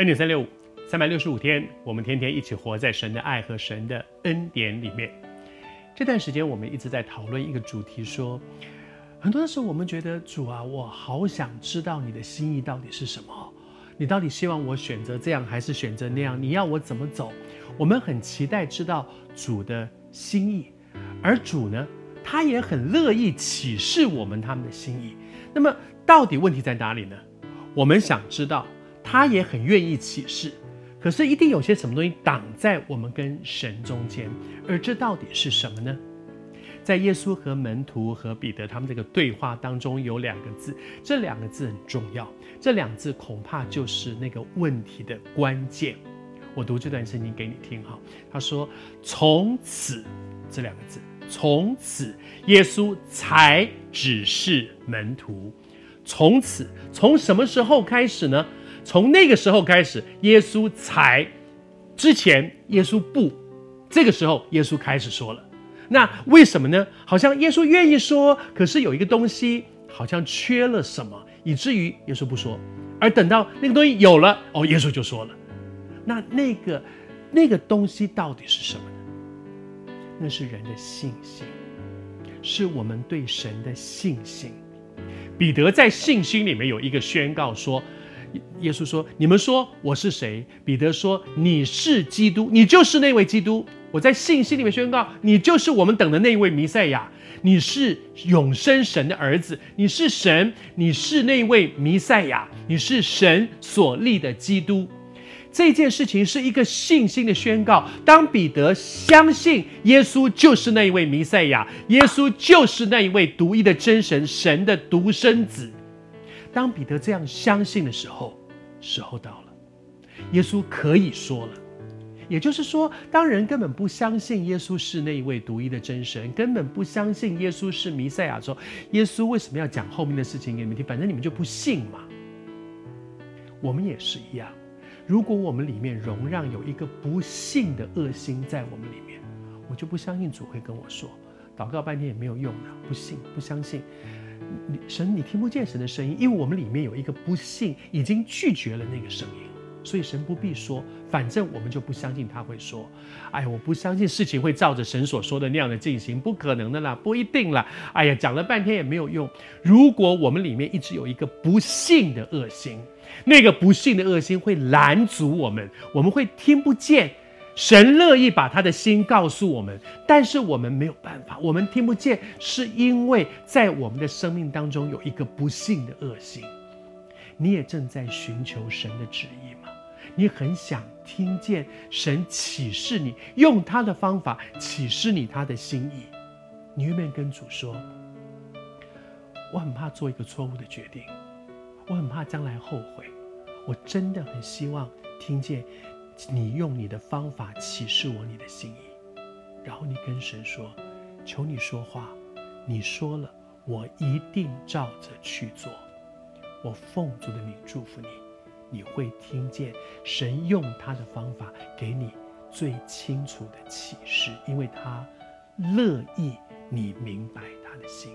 恩典三六五，三百六十五天，我们天天一起活在神的爱和神的恩典里面。这段时间，我们一直在讨论一个主题说，说很多的时候，我们觉得主啊，我好想知道你的心意到底是什么？你到底希望我选择这样，还是选择那样？你要我怎么走？我们很期待知道主的心意，而主呢，他也很乐意启示我们他们的心意。那么，到底问题在哪里呢？我们想知道。他也很愿意启示，可是一定有些什么东西挡在我们跟神中间，而这到底是什么呢？在耶稣和门徒和彼得他们这个对话当中，有两个字，这两个字很重要，这两个字恐怕就是那个问题的关键。我读这段圣经给你听哈，他说：“从此”这两个字，从此耶稣才只是门徒。从此，从什么时候开始呢？从那个时候开始，耶稣才，之前耶稣不，这个时候耶稣开始说了。那为什么呢？好像耶稣愿意说，可是有一个东西好像缺了什么，以至于耶稣不说。而等到那个东西有了，哦，耶稣就说了。那那个那个东西到底是什么呢？那是人的信心，是我们对神的信心。彼得在信心里面有一个宣告说。耶稣说：“你们说我是谁？”彼得说：“你是基督，你就是那位基督。”我在信心里面宣告：“你就是我们等的那一位弥赛亚，你是永生神的儿子，你是神，你是那位弥赛亚，你是神所立的基督。”这件事情是一个信心的宣告。当彼得相信耶稣就是那一位弥赛亚，耶稣就是那一位独一的真神，神的独生子。当彼得这样相信的时候，时候到了，耶稣可以说了。也就是说，当人根本不相信耶稣是那一位独一的真神，根本不相信耶稣是弥赛亚的时候，耶稣为什么要讲后面的事情给你们听？反正你们就不信嘛。我们也是一样，如果我们里面容让有一个不信的恶心在我们里面，我就不相信主会跟我说，祷告半天也没有用的，不信，不相信。你神，你听不见神的声音，因为我们里面有一个不信，已经拒绝了那个声音，所以神不必说，反正我们就不相信他会说。哎，我不相信事情会照着神所说的那样的进行，不可能的啦，不一定啦。哎呀，讲了半天也没有用。如果我们里面一直有一个不信的恶心，那个不信的恶心会拦阻我们，我们会听不见。神乐意把他的心告诉我们，但是我们没有办法，我们听不见，是因为在我们的生命当中有一个不信的恶性。你也正在寻求神的旨意吗？你很想听见神启示你，用他的方法启示你他的心意。你愿不愿意跟主说？我很怕做一个错误的决定，我很怕将来后悔。我真的很希望听见。你用你的方法启示我你的心意，然后你跟神说：“求你说话，你说了，我一定照着去做。我奉主的名祝福你，你会听见神用他的方法给你最清楚的启示，因为他乐意你明白他的心。”